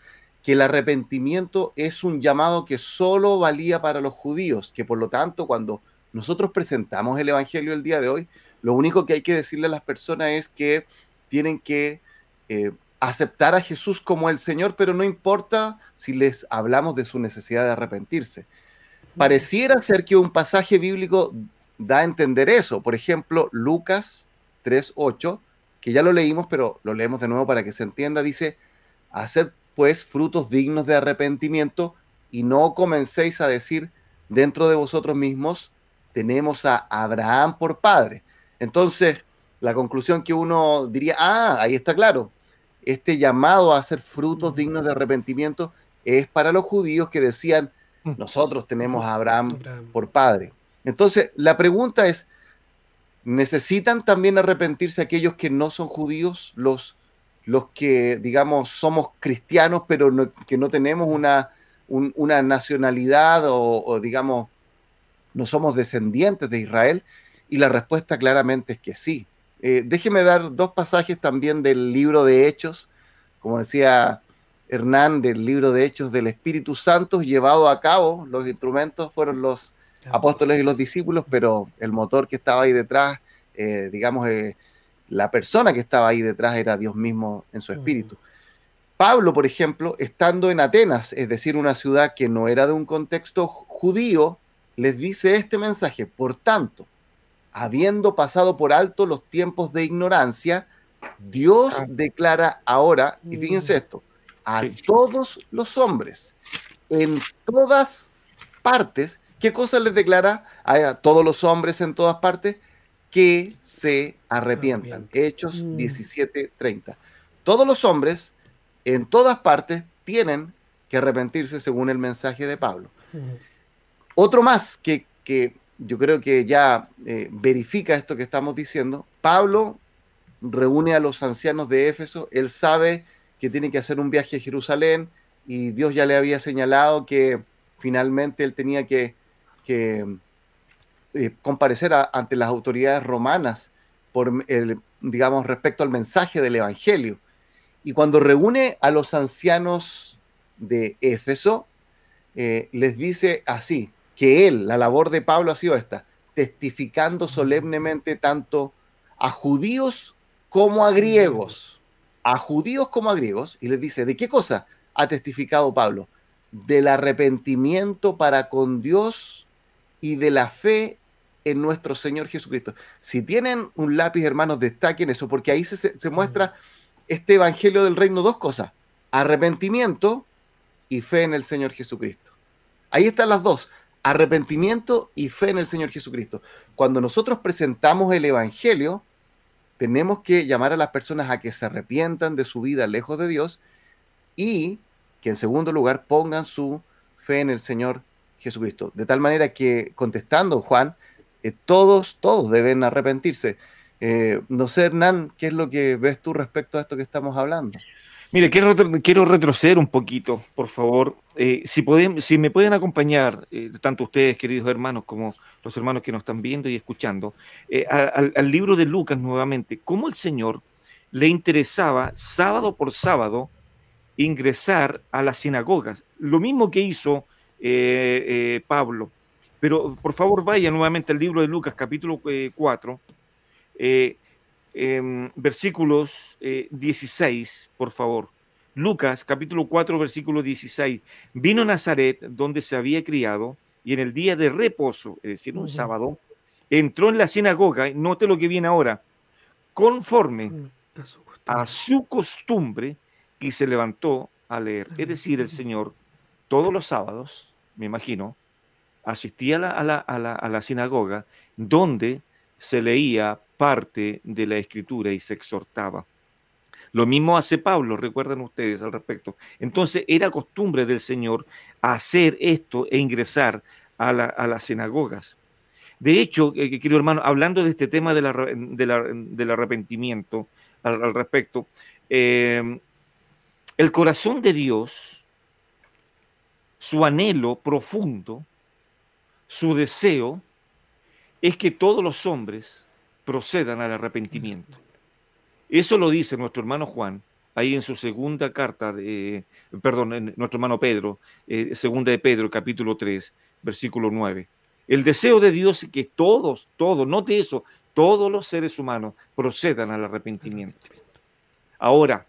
que el arrepentimiento es un llamado que solo valía para los judíos, que por lo tanto cuando nosotros presentamos el Evangelio el día de hoy, lo único que hay que decirle a las personas es que tienen que eh, aceptar a Jesús como el Señor, pero no importa si les hablamos de su necesidad de arrepentirse. Pareciera ser que un pasaje bíblico da a entender eso. Por ejemplo, Lucas 3.8, que ya lo leímos, pero lo leemos de nuevo para que se entienda, dice, haced pues frutos dignos de arrepentimiento y no comencéis a decir dentro de vosotros mismos, tenemos a Abraham por padre. Entonces, la conclusión que uno diría, ah, ahí está claro, este llamado a hacer frutos dignos de arrepentimiento es para los judíos que decían. Nosotros tenemos a Abraham por padre. Entonces, la pregunta es, ¿necesitan también arrepentirse aquellos que no son judíos, los los que, digamos, somos cristianos, pero que no tenemos una, una nacionalidad o, digamos, no somos descendientes de Israel? Y la respuesta claramente es que sí. Eh, déjeme dar dos pasajes también del libro de Hechos, como decía Hernán, del libro de Hechos del Espíritu Santo llevado a cabo. Los instrumentos fueron los apóstoles y los discípulos, pero el motor que estaba ahí detrás, eh, digamos, eh, la persona que estaba ahí detrás era Dios mismo en su espíritu. Pablo, por ejemplo, estando en Atenas, es decir, una ciudad que no era de un contexto judío, les dice este mensaje, por tanto, habiendo pasado por alto los tiempos de ignorancia, Dios ah. declara ahora, y fíjense mm. esto, a todos los hombres, en todas partes, ¿qué cosa les declara a todos los hombres en todas partes? que se arrepientan. Hechos 17:30. Mm. Todos los hombres en todas partes tienen que arrepentirse según el mensaje de Pablo. Otro más que, yo creo que ya eh, verifica esto que estamos diciendo, Pablo reúne a los ancianos de Éfeso, él sabe que tiene que hacer un viaje a Jerusalén y Dios ya le había señalado que finalmente él tenía que, eh, comparecer ante las autoridades romanas por el, digamos, respecto al mensaje del Evangelio. Y cuando reúne a los ancianos de Éfeso, eh, les dice así, que él, la labor de Pablo ha sido esta, testificando solemnemente tanto a judíos como a griegos, a judíos como a griegos, y les dice, ¿de qué cosa ha testificado Pablo? Del arrepentimiento para con Dios y de la fe en nuestro Señor Jesucristo. Si tienen un lápiz, hermanos, destaquen eso, porque ahí se, muestra este Evangelio del Reino dos cosas, arrepentimiento y fe en el Señor Jesucristo. Ahí están las dos, arrepentimiento y fe en el Señor Jesucristo. Cuando nosotros presentamos el Evangelio, tenemos que llamar a las personas a que se arrepientan de su vida lejos de Dios y que en segundo lugar pongan su fe en el Señor Jesucristo. De tal manera que, contestando Juan, eh, todos, todos deben arrepentirse. Eh, no sé, Hernán, ¿qué es lo que ves tú respecto a esto que estamos hablando? Mire, quiero, retroceder un poquito, por favor. Eh, si, pueden, si me pueden acompañar, tanto ustedes, queridos hermanos, como los hermanos que nos están viendo y escuchando, al, al, libro de Lucas nuevamente, cómo el Señor le interesaba sábado por sábado ingresar a las sinagogas. Lo mismo que hizo Pablo. Pero por favor vaya nuevamente al libro de Lucas capítulo 4, eh, eh, em, versículos 16, eh, por favor. Lucas capítulo 4, versículo 16. Vino a Nazaret donde se había criado y en el día de reposo, es decir, un sábado, entró en la sinagoga, note lo que viene ahora, conforme a su costumbre y se levantó a leer. Es decir, el Señor todos los sábados, me imagino, asistía a la, a la, sinagoga donde se leía parte de la escritura y se exhortaba. Lo mismo hace Pablo, recuerdan ustedes al respecto. Entonces era costumbre del Señor hacer esto e ingresar a, las sinagogas. De hecho, eh, querido hermano, hablando de este tema de del arrepentimiento, al, respecto. Eh, el corazón de Dios, su anhelo profundo, su deseo, es que todos los hombres procedan al arrepentimiento. Eso lo dice nuestro hermano Juan, ahí en su segunda carta, de, perdón, nuestro hermano Pedro, eh, segunda de Pedro, capítulo 3, versículo 9. El deseo de Dios es que todos, todos, no de eso, todos los seres humanos procedan al arrepentimiento. Ahora,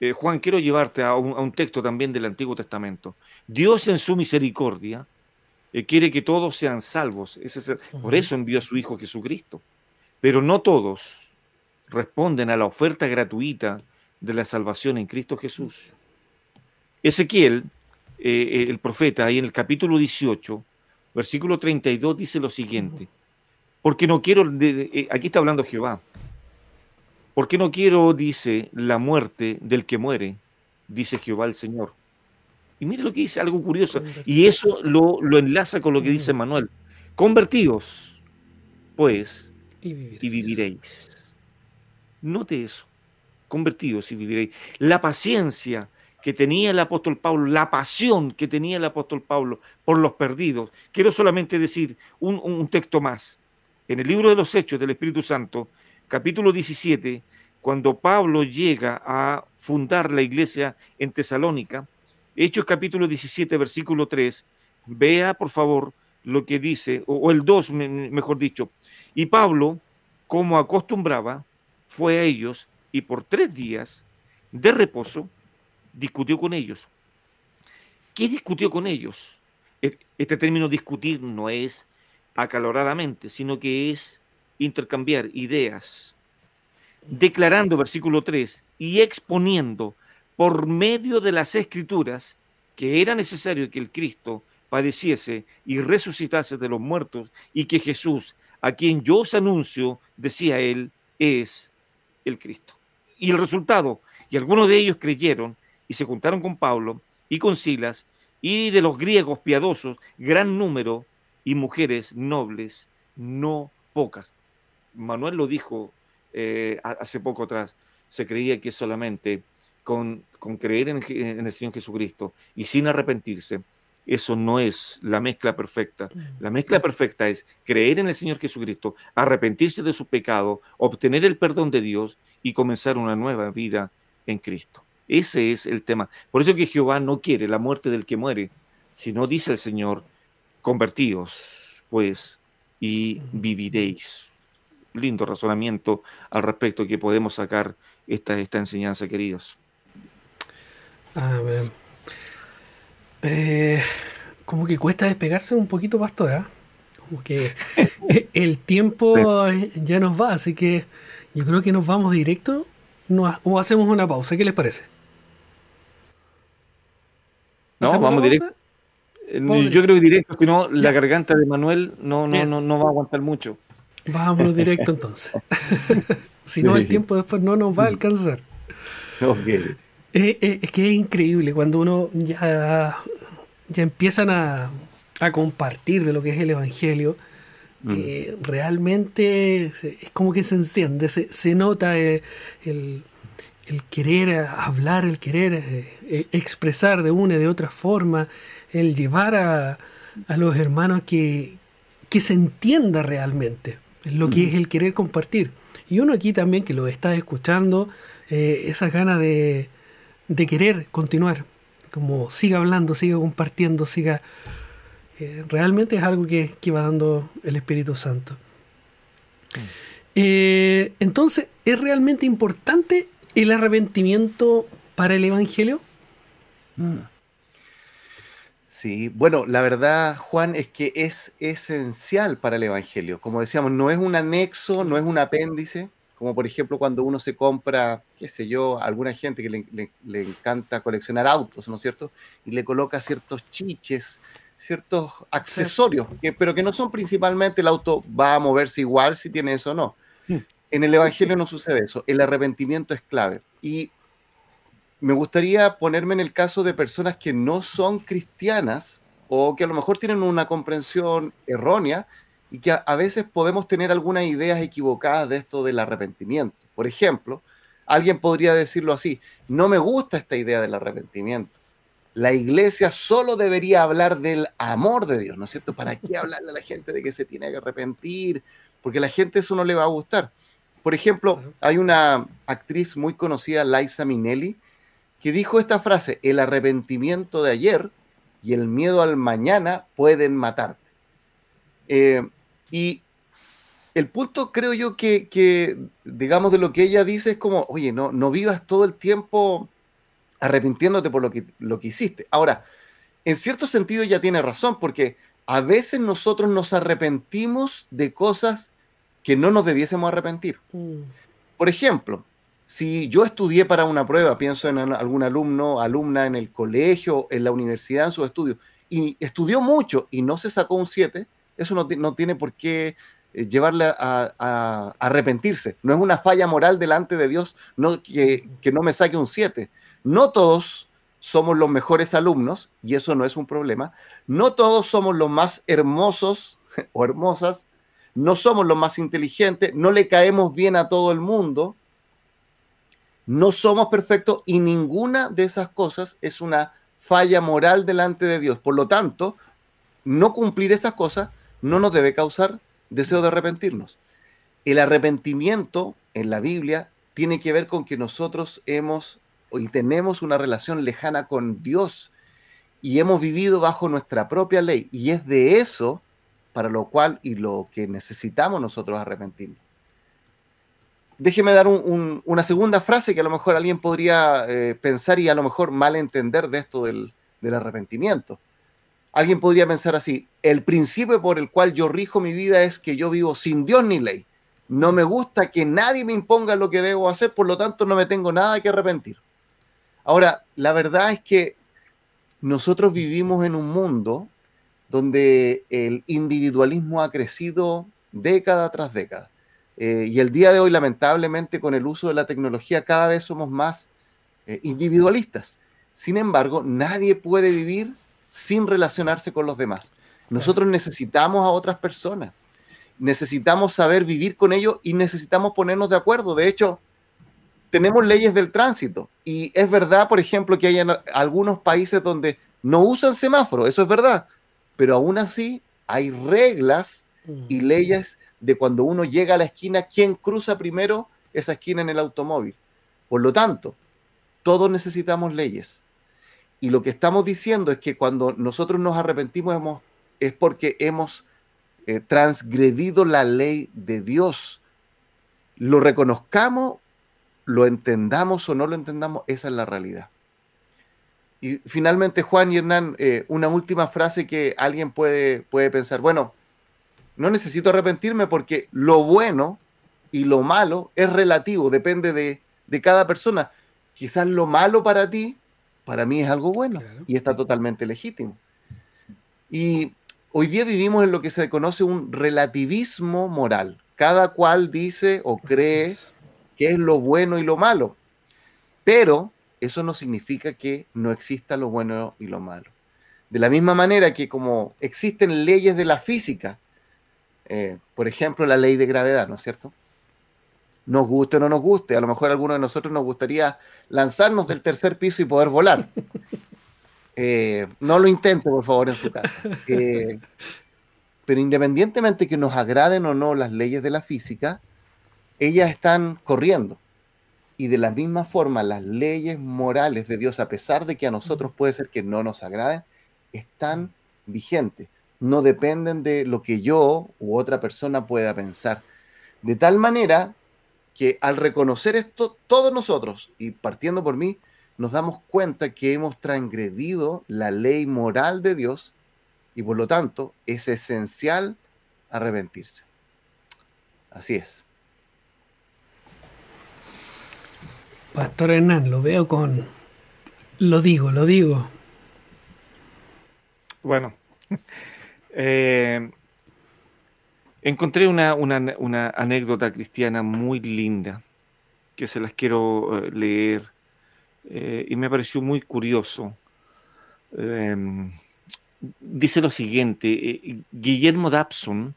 eh, Juan, quiero llevarte a un, texto también del Antiguo Testamento. Dios en su misericordia eh, quiere que todos sean salvos. por eso envió a su Hijo Jesucristo. Pero no todos responden a la oferta gratuita de la salvación en Cristo Jesús. Ezequiel, eh, el profeta, ahí en el capítulo 18, versículo 32, dice lo siguiente. Porque no quiero, aquí está hablando Jehová, ¿Por qué no quiero, dice, la muerte del que muere? Dice Jehová el Señor. Y mire lo que dice, algo curioso. Y eso lo, enlaza con lo que dice Manuel. Convertidos, pues, y viviréis. Note eso. Convertidos y viviréis. La paciencia que tenía el apóstol Pablo, la pasión que tenía el apóstol Pablo por los perdidos. Quiero solamente decir un, un texto más. En el libro de los Hechos del Espíritu Santo, capítulo 17, cuando Pablo llega a fundar la iglesia en Tesalónica, Hechos capítulo 17, versículo 3, vea por favor lo que dice, o, el 2, mejor dicho. Y Pablo, como acostumbraba, fue a ellos y por tres días de reposo discutió con ellos. ¿Qué discutió con ellos? E, este término discutir no es acaloradamente, sino que es intercambiar ideas, declarando, versículo 3, y exponiendo por medio de las escrituras que era necesario que el Cristo padeciese y resucitase de los muertos y que Jesús, a quien yo os anuncio, decía él, es el Cristo. Y el resultado, y algunos de ellos creyeron y se juntaron con Pablo y con Silas, y de los griegos piadosos, gran número, y mujeres nobles, no pocas. Manuel lo dijo eh, hace poco atrás, se creía que solamente con, creer en, el Señor Jesucristo y sin arrepentirse, eso no es la mezcla perfecta. La mezcla perfecta es creer en el Señor Jesucristo, arrepentirse de su pecado, obtener el perdón de Dios y comenzar una nueva vida en Cristo. Ese es el tema. Por eso que Jehová no quiere la muerte del que muere, sino dice el Señor, convertíos pues y viviréis lindo razonamiento al respecto que podemos sacar esta, esta enseñanza, queridos. Eh, como que cuesta despegarse un poquito, pastora. ¿ah? Como que el tiempo ya nos va, así que yo creo que nos vamos directo o hacemos una pausa. ¿Qué les parece? No, vamos directo. Eh, yo creo que directo, si no, la garganta de Manuel no, no, no, no va a aguantar mucho. Vámonos directo entonces. si no, el tiempo después no nos va a alcanzar. Eh, eh, es que es increíble cuando uno ya, ya empiezan a, compartir de lo que es el Evangelio. Mm. Eh, realmente es como que se enciende, se, nota el, querer hablar, el querer expresar de una y de otra forma, el llevar a, a los hermanos que, que se entienda realmente lo que es el querer compartir. Y uno aquí también que lo está escuchando, eh, esas ganas de, de, querer continuar, como siga hablando, siga compartiendo, siga... Eh, realmente es algo que, que, va dando el Espíritu Santo. Eh, entonces, ¿es realmente importante el arrepentimiento para el Evangelio? Mm. Sí, bueno, la verdad, Juan, es que es esencial para el Evangelio. Como decíamos, no es un anexo, no es un apéndice, como por ejemplo cuando uno se compra, qué sé yo, alguna gente que le, encanta coleccionar autos, ¿no es cierto? Y le coloca ciertos chiches, ciertos accesorios, pero que no son principalmente el auto va a moverse igual si tiene eso o no. Hmm. En el Evangelio no sucede eso, el arrepentimiento es clave. Y me gustaría ponerme en el caso de personas que no son cristianas o que a lo mejor tienen una comprensión errónea y que a, veces podemos tener algunas ideas equivocadas de esto del arrepentimiento. Por ejemplo, alguien podría decirlo así, no me gusta esta idea del arrepentimiento. La iglesia solo debería hablar del amor de Dios, ¿no es cierto? ¿Para qué hablarle a la gente de que se tiene que arrepentir? Porque a la gente eso no le va a gustar. Por ejemplo, hay una actriz muy conocida, Liza Minnelli, que dijo esta frase, el arrepentimiento de ayer y el miedo al mañana pueden matarte. Eh, y el punto creo yo que, digamos, de lo que ella dice es como, oye, no, no vivas todo el tiempo arrepintiéndote por lo que, lo que hiciste. Ahora, en cierto sentido ella tiene razón, porque a veces nosotros nos arrepentimos de cosas que no nos debiésemos arrepentir. Mm. Por ejemplo, si yo estudié para una prueba, pienso en algún alumno, alumna en el colegio, en la universidad, en sus estudios, y estudió mucho y no se sacó un 7, eso no, no, tiene por qué eh, llevarle a, arrepentirse. No es una falla moral delante de Dios no, que, que no me saque un 7. No todos somos los mejores alumnos, y eso no es un problema. No todos somos los más hermosos o hermosas, no somos los más inteligentes, no le caemos bien a todo el mundo, no somos perfectos y ninguna de esas cosas es una falla moral delante de Dios. Por lo tanto, no cumplir esas cosas no nos debe causar deseo de arrepentirnos. El arrepentimiento en la Biblia tiene que ver con que nosotros hemos y tenemos una relación lejana con Dios y hemos vivido bajo nuestra propia ley. Y es de eso para lo cual y lo que necesitamos nosotros arrepentirnos. Déjeme dar una segunda frase que a lo mejor alguien podría eh, pensar y a lo mejor mal entender de esto del, del arrepentimiento. Alguien podría pensar así, el principio por el cual yo rijo mi vida es que yo vivo sin Dios ni ley. No me gusta que nadie me imponga lo que debo hacer, por lo tanto no me tengo nada que arrepentir. Ahora, la verdad es que nosotros vivimos en un mundo donde el individualismo ha crecido década tras década. Eh, y el día de hoy, lamentablemente, con el uso de la tecnología, cada vez somos más eh, individualistas. Sin embargo, nadie puede vivir sin relacionarse con los demás. Nosotros necesitamos a otras personas, necesitamos saber vivir con ellos y necesitamos ponernos de acuerdo. De hecho, tenemos leyes del tránsito y es verdad, por ejemplo, que hay algunos países donde no usan semáforo, eso es verdad, pero aún así hay reglas y leyes de cuando uno llega a la esquina, quién cruza primero esa esquina en el automóvil. Por lo tanto, todos necesitamos leyes. Y lo que estamos diciendo es que cuando nosotros nos arrepentimos es porque hemos eh, transgredido la ley de Dios. Lo reconozcamos lo entendamos o no lo entendamos, esa es la realidad. Y finalmente, Juan y Hernán, eh, una última frase que alguien puede, puede pensar, bueno, no necesito arrepentirme porque lo bueno y lo malo es relativo, depende de, cada persona. Quizás lo malo para ti, para mí es algo bueno y está totalmente legítimo. Y hoy día vivimos en lo que se conoce un relativismo moral. Cada cual dice o cree qué es lo bueno y lo malo. Pero eso no significa que no exista lo bueno y lo malo. De la misma manera que como existen leyes de la física, eh, por ejemplo, la ley de gravedad, ¿no es cierto? Nos guste o no nos guste, a lo mejor a alguno de nosotros nos gustaría lanzarnos del tercer piso y poder volar. Eh, no lo intente, por favor, en su casa. Eh, pero independientemente que nos agraden o no las leyes de la física, ellas están corriendo. Y de la misma forma, las leyes morales de Dios, a pesar de que a nosotros puede ser que no nos agraden, están vigentes. No dependen de lo que yo u otra persona pueda pensar. De tal manera que al reconocer esto, todos nosotros, y partiendo por mí, nos damos cuenta que hemos transgredido la ley moral de Dios y por lo tanto es esencial arrepentirse. Así es. Pastor Hernán, lo veo con... Lo digo, lo digo. Bueno, eh, encontré una, anécdota cristiana muy linda que se las quiero eh, leer eh, y me pareció muy curioso. Em, dice lo siguiente, Guillermo Dabson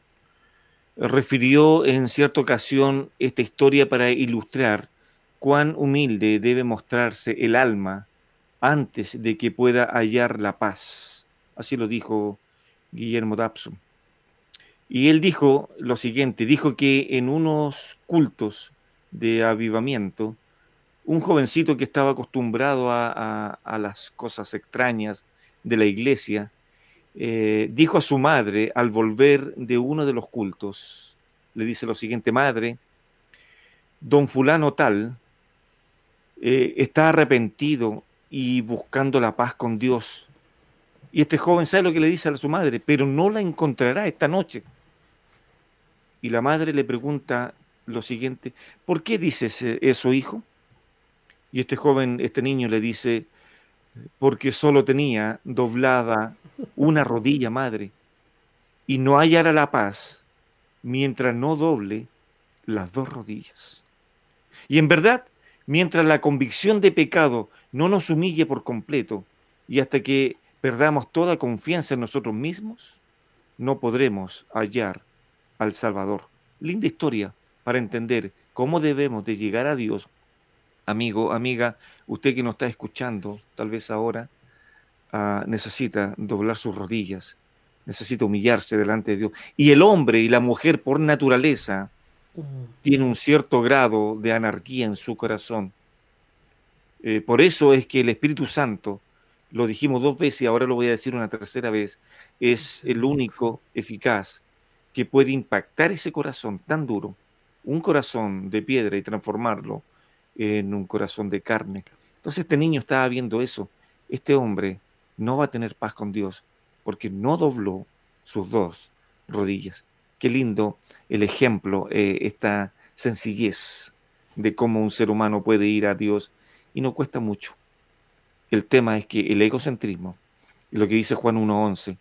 refirió en cierta ocasión esta historia para ilustrar cuán humilde debe mostrarse el alma antes de que pueda hallar la paz. Así lo dijo Guillermo Dapson. Y él dijo lo siguiente, dijo que en unos cultos de avivamiento, un jovencito que estaba acostumbrado a, las cosas extrañas de la iglesia, eh, dijo a su madre al volver de uno de los cultos, le dice lo siguiente, madre, don fulano tal eh, está arrepentido y buscando la paz con Dios. Y este joven sabe lo que le dice a su madre, pero no la encontrará esta noche. Y la madre le pregunta lo siguiente, ¿por qué dices eso, hijo? Y este joven, este niño le dice, porque solo tenía doblada una rodilla, madre, y no hallará la paz mientras no doble las dos rodillas. Y en verdad, mientras la convicción de pecado no nos humille por completo y hasta que perdamos toda confianza en nosotros mismos, no podremos hallar al Salvador. Linda historia para entender cómo debemos de llegar a Dios. Amigo, amiga, usted que nos está escuchando, tal vez ahora, ah, necesita doblar sus rodillas, necesita humillarse delante de Dios. Y el hombre y la mujer por naturaleza mm. tienen un cierto grado de anarquía en su corazón. Eh, por eso es que el Espíritu Santo, lo dijimos dos veces y ahora lo voy a decir una tercera vez, es el único eficaz que puede impactar ese corazón tan duro, un corazón de piedra y transformarlo en un corazón de carne. Entonces este niño estaba viendo eso. Este hombre no va a tener paz con Dios porque no dobló sus dos rodillas. Qué lindo el ejemplo, eh, esta sencillez de cómo un ser humano puede ir a Dios y no cuesta mucho. El tema es que el egocentrismo, lo que dice Juan 1.11,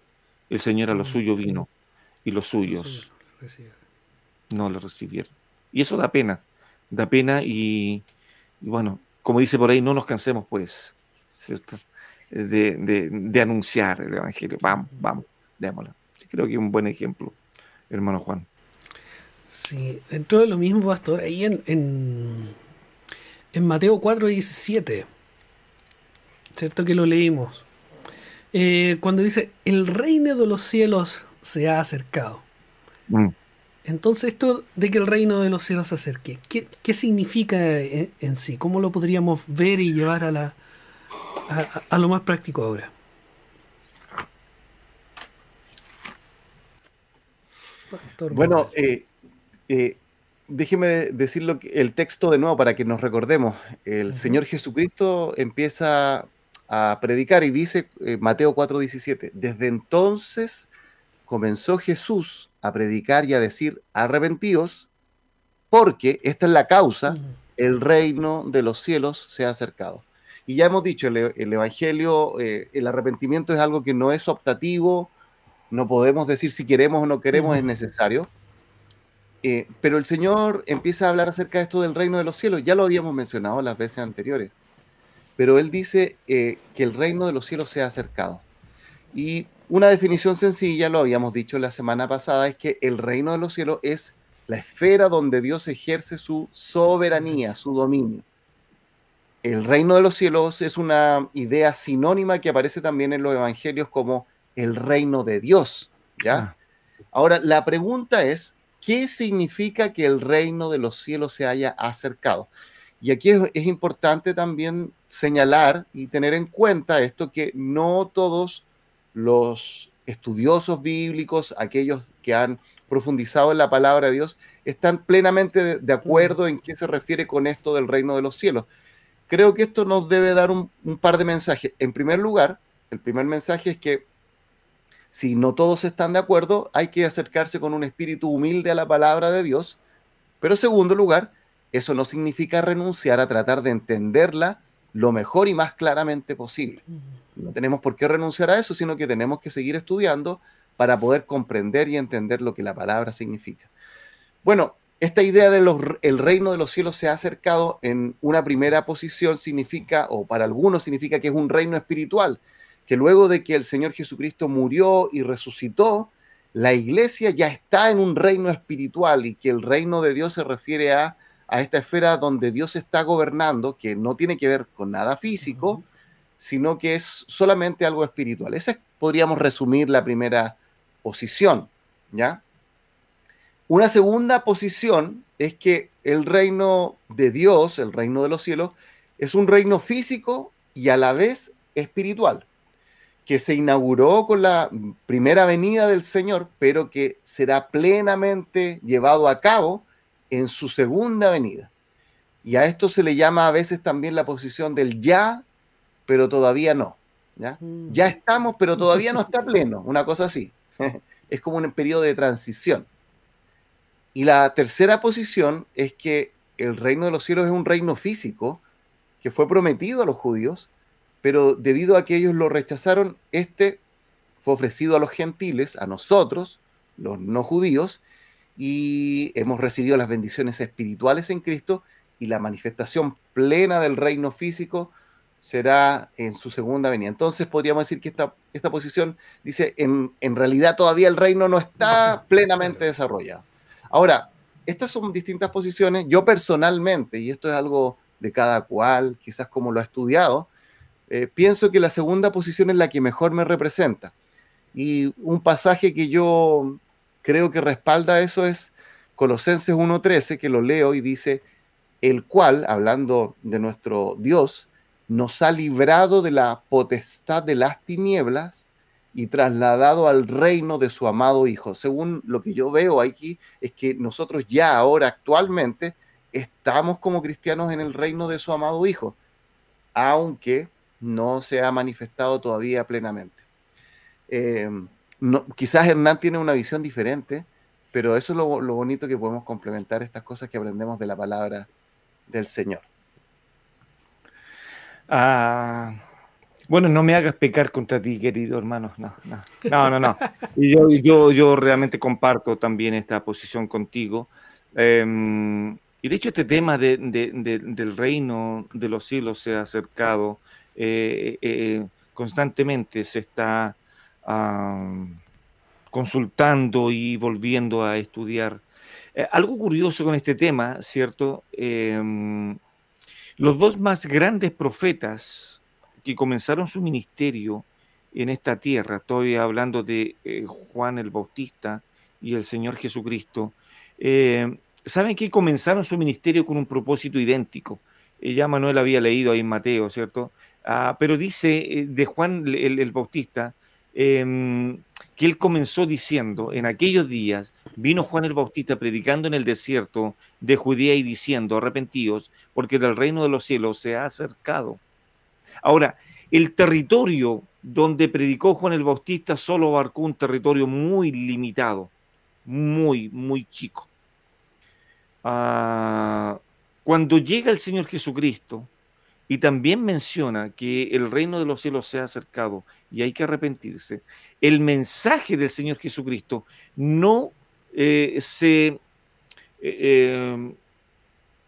el Señor a lo suyo vino y los suyos no lo recibieron. Y eso da pena, da pena y, bueno, como dice por ahí, no nos cansemos pues, ¿cierto? De, anunciar el Evangelio. Vamos, vamos, démoslo. creo que es un buen ejemplo, hermano Juan. Sí, dentro de lo mismo, pastor, ahí en, en, en Mateo 4.17, ¿cierto que lo leímos? Eh, cuando dice, el reino de los cielos se ha acercado. Mm. Entonces, esto de que el reino de los cielos se acerque, ¿qué, significa en, sí? ¿Cómo lo podríamos ver y llevar a, la, a, lo más práctico ahora? bueno, eh, eh, déjeme decirlo el texto de nuevo para que nos recordemos. El Señor Jesucristo empieza a predicar y dice, eh, Mateo 4:17, desde entonces comenzó Jesús a predicar y a decir, arrepentíos, porque esta es la causa, el reino de los cielos se ha acercado. Y ya hemos dicho, el, Evangelio, eh, el arrepentimiento es algo que no es optativo, no podemos decir si queremos o no queremos, es necesario. Eh, pero el Señor empieza a hablar acerca de esto del reino de los cielos, ya lo habíamos mencionado las veces anteriores, pero Él dice eh, que el reino de los cielos se ha acercado. Y una definición sencilla, lo habíamos dicho la semana pasada, es que el reino de los cielos es la esfera donde Dios ejerce su soberanía, su dominio. El reino de los cielos es una idea sinónima que aparece también en los evangelios como el reino de Dios, ¿ya? Ah. Ahora, la pregunta es, ¿qué significa que el reino de los cielos se haya acercado? Y aquí es, es importante también señalar y tener en cuenta esto que no todos los estudiosos bíblicos, aquellos que han profundizado en la palabra de Dios, están plenamente de, acuerdo en qué se refiere con esto del reino de los cielos. Creo que esto nos debe dar un, par de mensajes. En primer lugar, el primer mensaje es que si no todos están de acuerdo, hay que acercarse con un espíritu humilde a la palabra de Dios. Pero en segundo lugar, eso no significa renunciar a tratar de entenderla lo mejor y más claramente posible. No tenemos por qué renunciar a eso, sino que tenemos que seguir estudiando para poder comprender y entender lo que la palabra significa. Bueno, esta idea del el reino de los cielos se ha acercado en una primera posición significa, o para algunos significa que es un reino espiritual, que luego de que el Señor Jesucristo murió y resucitó, la iglesia ya está en un reino espiritual y que el reino de Dios se refiere a a esta esfera donde Dios está gobernando, que no tiene que ver con nada físico, sino que es solamente algo espiritual. Esa podríamos resumir la primera posición, ¿ya? Una segunda posición es que el reino de Dios, el reino de los cielos, es un reino físico y a la vez espiritual, que se inauguró con la primera venida del Señor, pero que será plenamente llevado a cabo en su segunda venida. Y a esto se le llama a veces también la posición del ya, pero todavía no. ¿ya? Mm. ya estamos, pero todavía no está pleno, una cosa así. es como un periodo de transición. Y la tercera posición es que el reino de los cielos es un reino físico que fue prometido a los judíos, pero debido a que ellos lo rechazaron, este fue ofrecido a los gentiles, a nosotros, los no judíos, y hemos recibido las bendiciones espirituales en Cristo y la manifestación plena del reino físico será en su segunda venida. Entonces podríamos decir que esta, esta posición dice, en, en realidad todavía el reino no está plenamente desarrollado. Ahora, estas son distintas posiciones. Yo personalmente, y esto es algo de cada cual, quizás como lo ha estudiado, eh, pienso que la segunda posición es la que mejor me representa. Y un pasaje que yo creo que respalda eso es Colosenses 1.13, que lo leo y dice, el cual, hablando de nuestro Dios, nos ha librado de la potestad de las tinieblas y trasladado al reino de su amado Hijo. Según lo que yo veo aquí, es que nosotros ya ahora actualmente estamos como cristianos en el reino de su amado Hijo, aunque no se ha manifestado todavía plenamente. Eh, quizás Hernán tiene una visión diferente, pero eso es lo, bonito que podemos complementar estas cosas que aprendemos de la palabra del Señor. Ah, bueno, no me hagas pecar contra ti, querido hermano. No, no, no, no. Yo, yo, yo realmente comparto también esta posición contigo. Em, y de hecho este tema del reino de los cielos se ha acercado eh, eh, constantemente, se está consultando y volviendo a estudiar. Eh, algo curioso con este tema, ¿cierto? Los dos más grandes profetas que comenzaron su ministerio en esta tierra, estoy hablando de Juan el Bautista y el Señor Jesucristo, saben que comenzaron su ministerio con un propósito idéntico. Eh, ya Manuel había leído ahí en Mateo, ¿cierto? Ah, pero dice eh, de Juan el, Bautista que él comenzó diciendo, en aquellos días vino Juan el Bautista predicando en el desierto de Judea y diciendo, arrepentidos, porque del reino de los cielos se ha acercado. Ahora, el territorio donde predicó Juan el Bautista solo abarcó un territorio muy limitado, muy, muy chico. Ah, cuando llega el Señor Jesucristo y también menciona que el reino de los cielos se ha acercado y hay que arrepentirse, el mensaje del Señor Jesucristo no eh, se... Eh, em,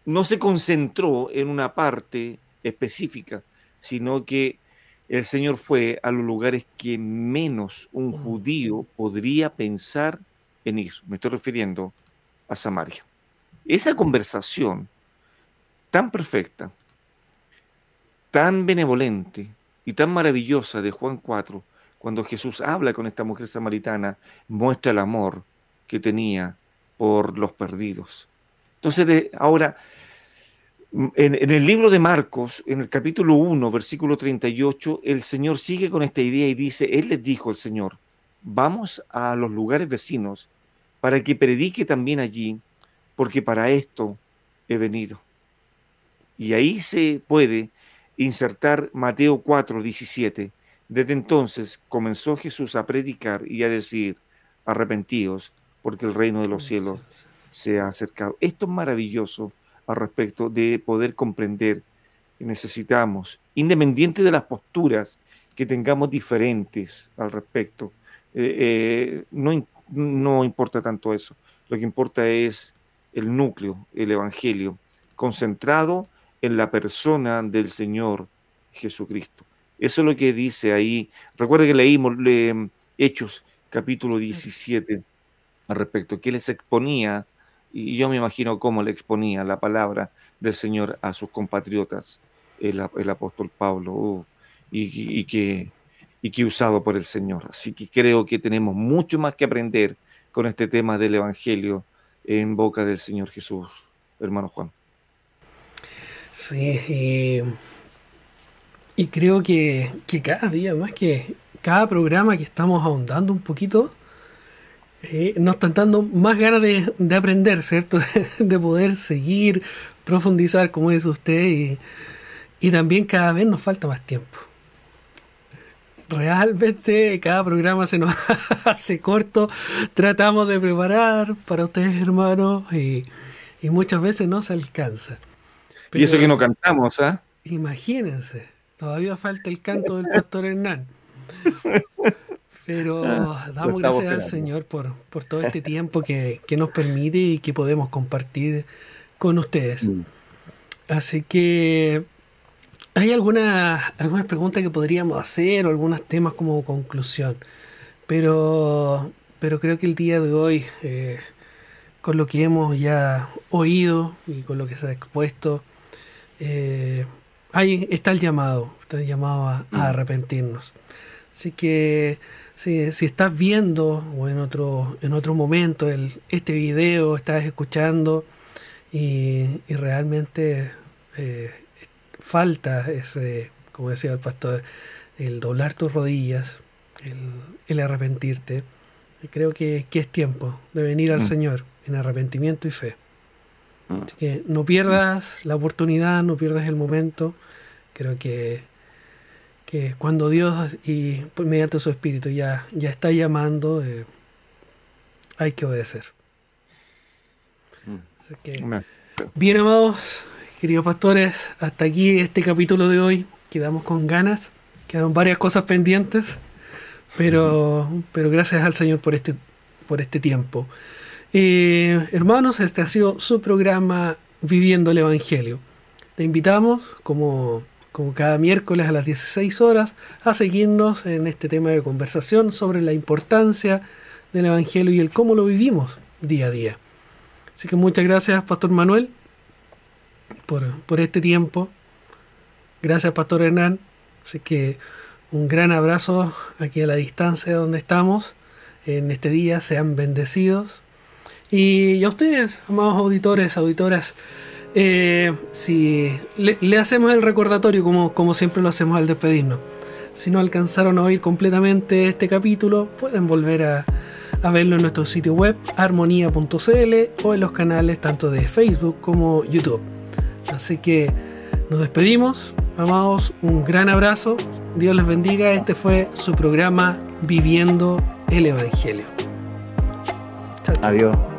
no se concentró en una parte específica, sino que el Señor fue a los lugares que menos un judío podría pensar en ir. Me estoy refiriendo a Samaria. Esa conversación tan perfecta, tan benevolente y tan maravillosa de Juan 4, cuando Jesús habla con esta mujer samaritana, muestra el amor que tenía por los perdidos. Entonces, ahora, en, en, el libro de Marcos, en el capítulo 1, versículo 38, el Señor sigue con esta idea y dice, Él les dijo el Señor, vamos a los lugares vecinos para que predique también allí porque para esto he venido. Y ahí se puede insertar Mateo 4, 17. Desde entonces comenzó Jesús a predicar y a decir, arrepentíos, porque el reino de los cielos se ha acercado. Esto es maravilloso al respecto de poder comprender que necesitamos, independiente de las posturas que tengamos diferentes al respecto, eh, eh, no, no importa tanto eso. Lo que importa es el núcleo, el Evangelio, concentrado en la persona del Señor Jesucristo. Eso es lo que dice ahí. Recuerda que leímos Hechos capítulo 17 al respecto, que les exponía Y yo me imagino cómo le exponía la palabra del Señor a sus compatriotas, el, apóstol Pablo, uh, y, que, y que usado por el Señor. Así que creo que tenemos mucho más que aprender con este tema del Evangelio en boca del Señor Jesús, hermano Juan. Sí, y, creo que, cada día más que cada programa que estamos ahondando un poquito, eh, nos están dando más ganas de, aprender, ¿cierto? De, poder seguir, profundizar, como dice usted, y, y también cada vez nos falta más tiempo realmente cada programa se nos hace corto. Tratamos de preparar para ustedes, hermanos, y, muchas veces no se alcanza. Y eso que no cantamos, ¿ah? Imagínense, todavía falta el canto del pastor Hernán. Pero ah, damos gracias al Señor por, todo este tiempo que, nos permite y que podemos compartir con ustedes. Así que ¿Hay algunas alguna preguntas que podríamos hacer o algunos temas como conclusión? Pero, pero creo que el día de hoy, eh, con lo que hemos ya oído y con lo que se ha expuesto, eh, ahí está el llamado, está el llamado a, mm. arrepentirnos. Así que si, si, estás viendo o en otro, en otro momento el, este video, estás escuchando y, y realmente eh, falta ese, como decía el pastor, el doblar tus rodillas, el, arrepentirte. Creo que, es tiempo de venir al mm. Señor en arrepentimiento y fe. Mm. Así que no pierdas la oportunidad, no pierdas el momento. Creo que, que cuando Dios y pues, mediante su Espíritu ya, ya está llamando, eh, hay que obedecer. Mm. bien, amados, Queridos pastores, hasta aquí este capítulo de hoy. Quedamos con ganas. Quedaron varias cosas pendientes. Pero, pero gracias al Señor por este, por este tiempo. Eh, hermanos, este ha sido su programa Viviendo el Evangelio. Te invitamos, como, como cada miércoles a las 16 horas, a seguirnos en este tema de conversación sobre la importancia del Evangelio y el cómo lo vivimos día a día. Así que muchas gracias, Pastor Manuel por, este tiempo. Gracias, Pastor Hernán. Así que un gran abrazo aquí a la distancia donde estamos en este día. Sean bendecidos. Y a ustedes, amados auditores, auditoras, eh, si le, hacemos el recordatorio como, como siempre lo hacemos al despedirnos. Si no alcanzaron a oír completamente este capítulo, pueden volver a, verlo en nuestro sitio web armonía.cl o en los canales tanto de Facebook como YouTube. Así que nos despedimos, amados, un gran abrazo, Dios les bendiga, este fue su programa Viviendo el Evangelio. Adiós.